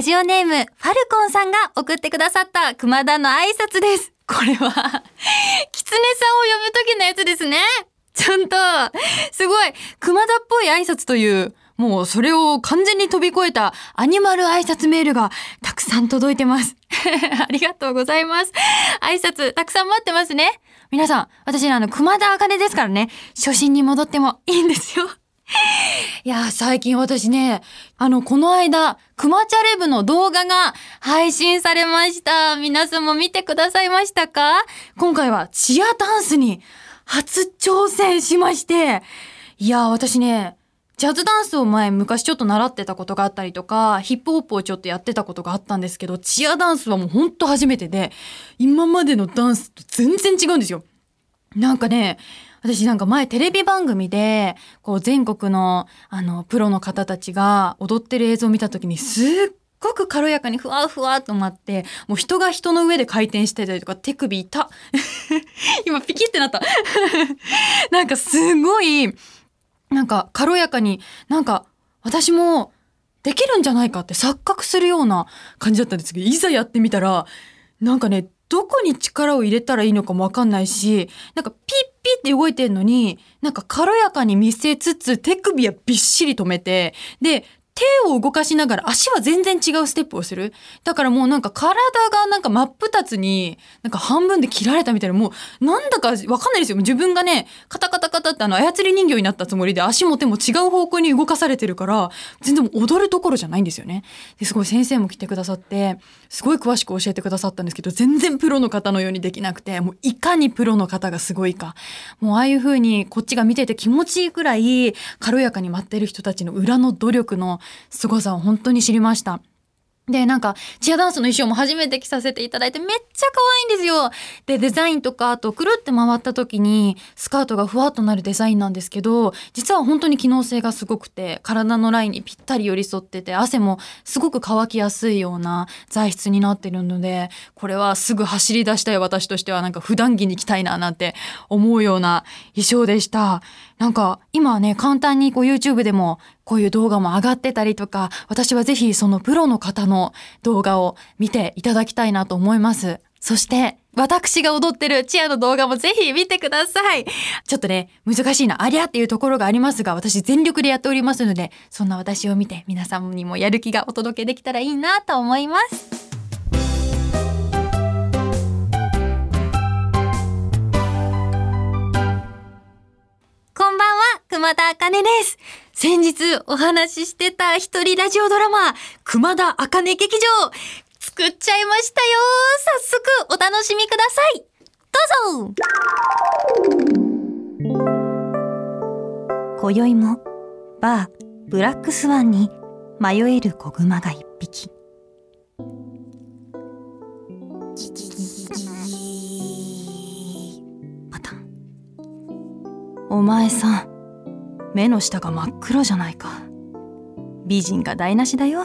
ラジオネーム、ファルコンさんが送ってくださった熊田の挨拶です。これは、キツネさんを呼ぶ時のやつですね。ちゃんと、すごい、熊田っぽい挨拶という、もうそれを完全に飛び越えたアニマル挨拶メールがたくさん届いてます。ありがとうございます。挨拶たくさん待ってますね。皆さん、私ねあの、熊田茜ですからね、初心に戻ってもいいんですよ。いや、最近私ね、あの、この間、クマチャレブの動画が配信されました。皆さんも見てくださいましたか？今回はチアダンスに初挑戦しまして、いや、私ね、ジャズダンスを前昔ちょっと習ってたことがあったりとか、ヒップホップをちょっとやってたことがあったんですけど、チアダンスはもうほんと初めてで、今までのダンスと全然違うんですよ。なんかね、私なんか前テレビ番組で、こう全国のあのプロの方たちが踊ってる映像を見た時にすっごく軽やかにふわふわっと待って、もう人が人の上で回転してたりとか手首痛っ 今ピキってなった。なんかすごい、なんか軽やかに、なんか私もできるんじゃないかって錯覚するような感じだったんですけど、いざやってみたら、なんかね、どこに力を入れたらいいのかもわかんないし、なんかピッピって動いてんのに、なんか軽やかに見せつつ手首はびっしり止めて、で、手を動かしながら足は全然違うステップをする。だからもうなんか体がなんか真っ二つになんか半分で切られたみたいな、もうなんだかわかんないですよ。自分がね、カタカタカタってあの操り人形になったつもりで足も手も違う方向に動かされてるから、全然踊るところじゃないんですよね。ですごい先生も来てくださって、すごい詳しく教えてくださったんですけど、全然プロの方のようにできなくて、もういかにプロの方がすごいか。もうああいう風にこっちが見てて気持ちいいくらい軽やかに待ってる人たちの裏の努力の凄さを本当に知りました。で、なんか、チアダンスの衣装も初めて着させていただいてめっちゃ可愛いんですよ。で、デザインとか、あと、くるって回った時に、スカートがふわっとなるデザインなんですけど、実は本当に機能性がすごくて、体のラインにぴったり寄り添ってて、汗もすごく乾きやすいような材質になってるので、これはすぐ走り出したい私としては、なんか普段着に着たいな、なんて思うような衣装でした。なんか、今はね、簡単にこう YouTube でも、こういう動画も上がってたりとか、私はぜひそのプロの方の動画を見ていただきたいなと思います。そして、私が踊ってるチアの動画もぜひ見てください。ちょっとね、難しいな、ありゃっていうところがありますが、私全力でやっておりますので、そんな私を見て皆さんにもやる気がお届けできたらいいなと思います。熊田茜です。先日お話ししてた一人ラジオドラマ、熊田茜劇場、作っちゃいましたよ。早速お楽しみください。どうぞ今宵も、バー、ブラックスワンに迷える子熊が一匹。お前さん、目の下が真っ黒じゃないか。美人が台無しだよ。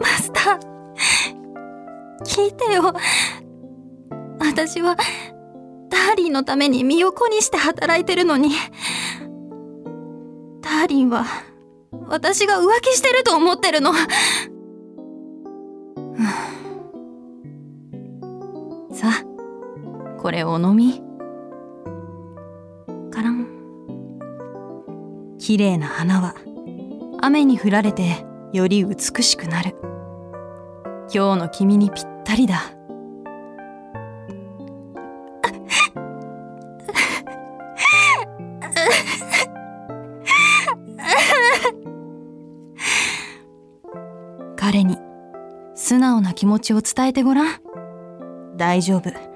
マスター、聞いてよ。私は、ダーリンのために身を粉にして働いてるのに、ダーリンは、私が浮気してると思ってるの。れを飲み。カラン。綺麗な花は、雨に降られてより美しくなる。今日の君にぴったりだ。彼に素直な気持ちを伝えてごらん。大丈夫。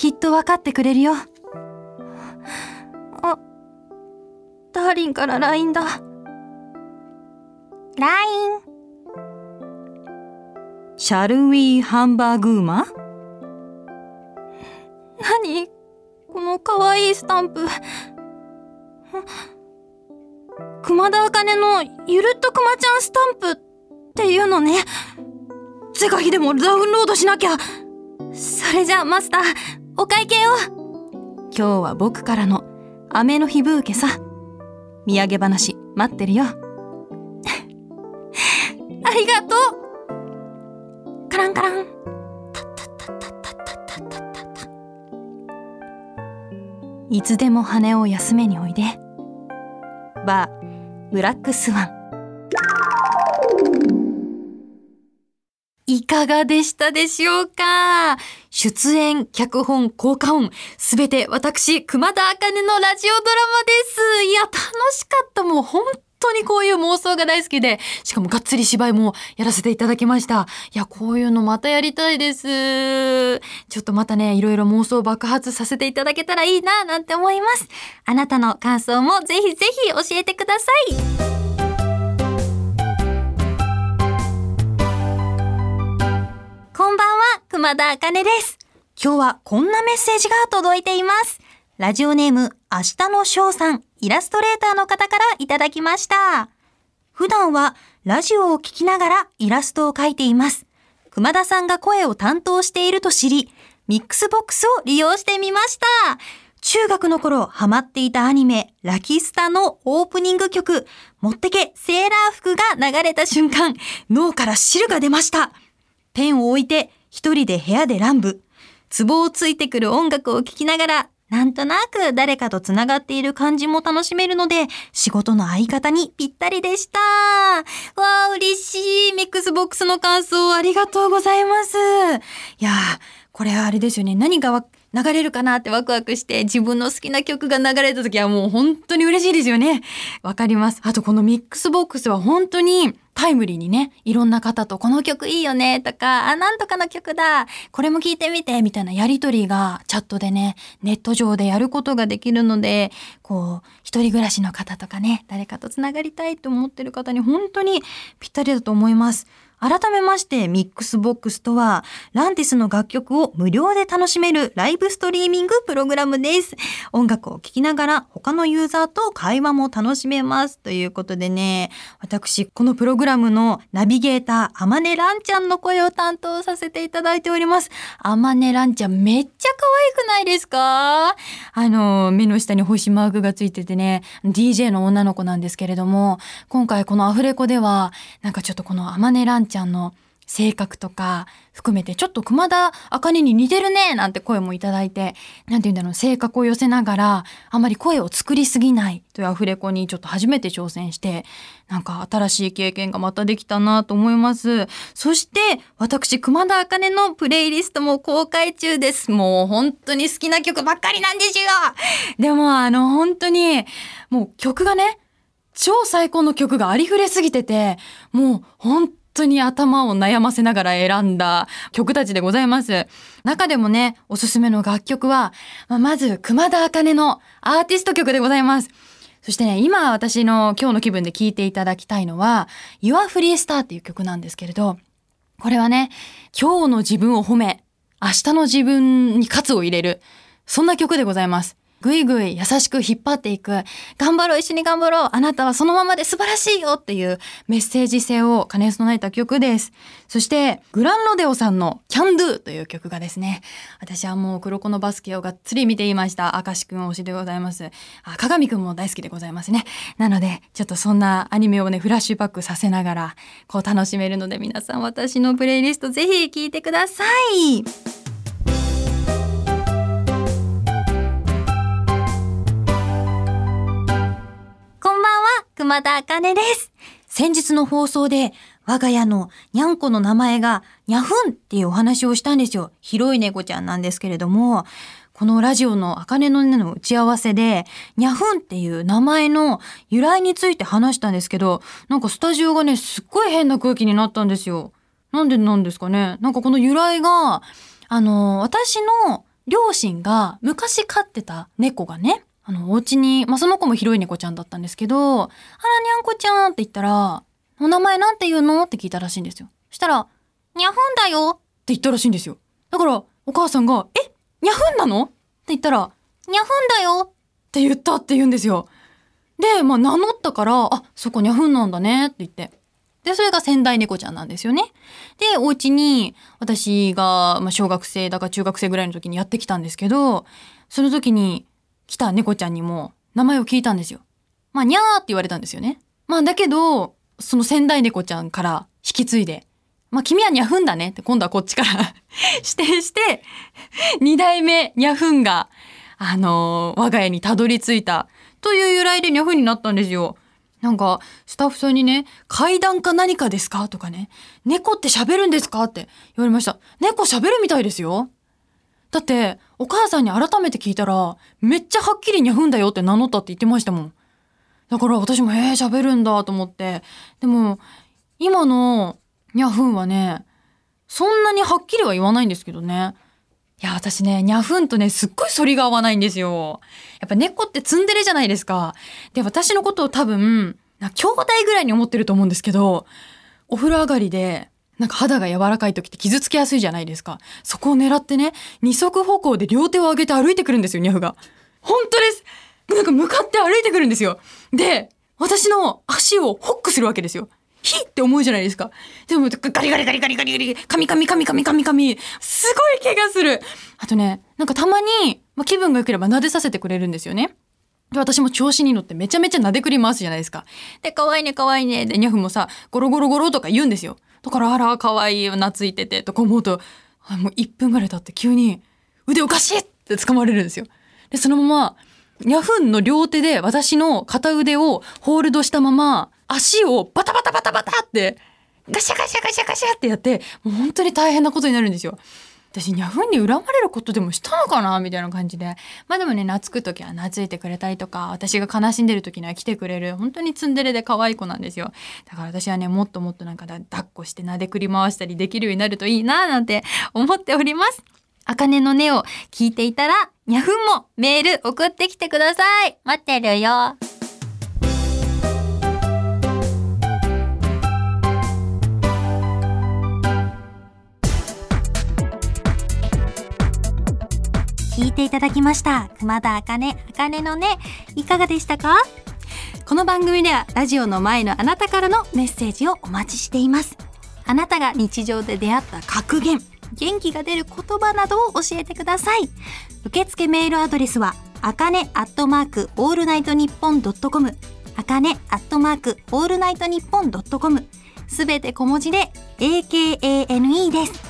きっと分かってくれるよ。あ、ダーリンから LINE だ。LINE。シャルウィーハンバーグーマ？何？この可愛いスタンプ。熊田茜のゆるっとくまちゃんスタンプっていうのね。是が非でもダウンロードしなきゃ。それじゃあマスター、お会計を。今日は僕からの雨の日ブーケさ。土産話待ってるよ。ありがとうカランカラン。タッタッタッタッタッタッタッタッタッタいつでも羽を休めにおいで。バー、ブラックスワン。かがでしたでしょうか？出演、脚本、効果音、すべて私、熊田茜のラジオドラマです。いや、楽しかった。もう本当にこういう妄想が大好きで、しかもがっつり芝居もやらせていただきました。いや、こういうのまたやりたいです。ちょっとまたね、いろいろ妄想爆発させていただけたらいいな、なんて思います。あなたの感想もぜひぜひ教えてください。熊田茜です。今日はこんなメッセージが届いています。ラジオネーム、明日の翔さん、イラストレーターの方からいただきました。普段はラジオを聞きながらイラストを描いています。熊田さんが声を担当していると知り、ミックスボックスを利用してみました。中学の頃ハマっていたアニメ、らき☆すたのオープニング曲、持ってけセーラー服が流れた瞬間、脳から汁が出ました。ペンを置いて一人で部屋で乱舞。ツボをついてくる音楽を聴きながら、なんとなく誰かと繋がっている感じも楽しめるので、仕事の相方にぴったりでした。わあ、嬉しい。ミックスボックスの感想ありがとうございます。いやー、これはあれですよね。何がわ流れるかなってワクワクして自分の好きな曲が流れた時はもう本当に嬉しいですよね。わかります。あとこのミックスボックスは本当にタイムリーにね、いろんな方とこの曲いいよねとか、あ、なんとかの曲だ、これも聞いてみてみたいなやりとりがチャットでね、ネット上でやることができるので、こう、一人暮らしの方とかね、誰かとつながりたいと思ってる方に本当にぴったりだと思います。改めまして、ミックスボックスとは、ランティスの楽曲を無料で楽しめるライブストリーミングプログラムです。音楽を聴きながら他のユーザーと会話も楽しめます。ということでね、私、このプログラムのナビゲーター、あまねランちゃんの声を担当させていただいております。あまねランちゃんめっちゃ可愛くないですか？あの、目の下に星マークがついててね、DJ の女の子なんですけれども、今回このアフレコでは、なんかちょっとこのあまねランちゃんの性格とか含めてちょっと熊田茜に似てるねなんて声もいただいて、なんて言うんだろう、性格を寄せながら、あまり声を作りすぎないというアフレコにちょっと初めて挑戦して、なんか新しい経験がまたできたなと思います。そして、私、熊田茜のプレイリストも公開中です。もう本当に好きな曲ばっかりなんですよでもあの本当に、もう曲がね、超最高の曲がありふれすぎてて、もう本当に頭を悩ませながら選んだ曲たちでございます。中でもね、おすすめの楽曲は、まあまず、熊田茜のアーティスト曲でございます。そしてね、今私の今日の気分で聴いていただきたいのは、Your Free Star っていう曲なんですけれど、これはね、今日の自分を褒め、明日の自分に喝を入れる、そんな曲でございます。ぐいぐい優しく引っ張っていく、頑張ろう、一緒に頑張ろう、あなたはそのままで素晴らしいよっていうメッセージ性を兼ね備えた曲です。そして、グランロデオさんの Can Do という曲がですね、私はもう黒子のバスケをがっつり見ていました。明石くん推しでございます。あ、鏡くんも大好きでございますね。なので、ちょっとそんなアニメをね、フラッシュバックさせながら、こう楽しめるので、皆さん私のプレイリストぜひ聴いてください。は、熊田茜です。先日の放送で、我が家のにゃんこの名前がにゃふんっていうお話をしたんですよ。広い猫ちゃんなんですけれども、このラジオの茜の音の打ち合わせで、にゃふんっていう名前の由来について話したんですけど、なんかスタジオがね、すっごい変な空気になったんですよ。なんでなんですかねなんかこの由来が、あの、私の両親が昔飼ってた猫がね、あの、お家に、まあ、その子も広い猫ちゃんだったんですけど、あら、にゃんこちゃんって言ったら、お名前なんて言うの？って聞いたらしいんですよ。したら、にゃふんだよって言ったらしいんですよ。だから、お母さんが、え？にゃふんなの？って言ったら、にゃふんだよって言ったって言うんですよ。で、まあ名乗ったから、あ、そこにゃふんなんだねって言って。で、それが仙台猫ちゃんなんですよね。で、お家に私が、まあ、小学生だか中学生ぐらいの時にやってきたんですけど、その時に来た猫ちゃんにも名前を聞いたんですよ。まあ、にゃーって言われたんですよね。まあ、だけど、その仙台猫ちゃんから引き継いで、まあ、君はにゃふんだねって今度はこっちから 指定して、二代目にゃふんが、あのー我が家にたどり着いたという由来でにゃふんになったんですよ。なんか、スタッフさんにね、階段か何かですか？とかね、猫って喋るんですか？って言われました。猫喋るみたいですよ。だって、お母さんに改めて聞いたら、めっちゃはっきりにゃふんだよって名乗ったって言ってましたもん。だから私も、えー、喋るんだと思って。でも、今のにゃふんはね、そんなにはっきりは言わないんですけどね。いや、私ね、にゃふんとね、すっごい反りが合わないんですよ。やっぱ猫ってツンデレじゃないですか。で、私のことを多分、兄弟ぐらいに思ってると思うんですけど、お風呂上がりで、なんか肌が柔らかい時って傷つきやすいじゃないですか。そこを狙ってね、二足歩行で両手を上げて歩いてくるんですよ、ニャフが。本当ですなんか向かって歩いてくるんですよ。で、私の足をホックするわけですよ。ヒッって思うじゃないですか。でも、ガリガリガリガリガリガリ、カミカミカミカミカミカミ、すごい怪我する。あとね、なんかたまに、まあ、気分が良ければ撫でさせてくれるんですよね。で、私も調子に乗ってめちゃめちゃ撫でくり回すじゃないですか。で、可愛いね可愛いね。で、ニャフもさ、ゴロゴロゴロとか言うんですよ。だから、あら、可愛いよ、懐いてて、とか思うと、もう1分ぐらい経って急に、腕おかしいって掴まれるんですよ。で、そのまま、ヤフンの両手で私の片腕をホールドしたまま、足をバタバタバタバタって、ガシャガシャガシャガシャってやって、もう本当に大変なことになるんですよ。私、ニャフンに恨まれることでもしたのかなみたいな感じで。まあでもね、懐く時は懐いてくれたりとか、私が悲しんでる時には来てくれる、本当にツンデレで可愛い子なんですよ。だから私はね、もっともっとなんか抱っこして撫でくり回したりできるようになるといいななんて思っております。あかねの音を聞いていたら、ニャフンもメール送ってきてください。待ってるよ。聞いていただきました。熊田あかねあかねのねいかがでしたか？この番組ではラジオの前のあなたからのメッセージをお待ちしています。あなたが日常で出会った格言元気が出る言葉などを教えてください。受付メールアドレスはあかねアットマークオールナイトニッポンドットコムあかねアットマークオールナイトニッポンドットコム。すべて小文字で AKANE です。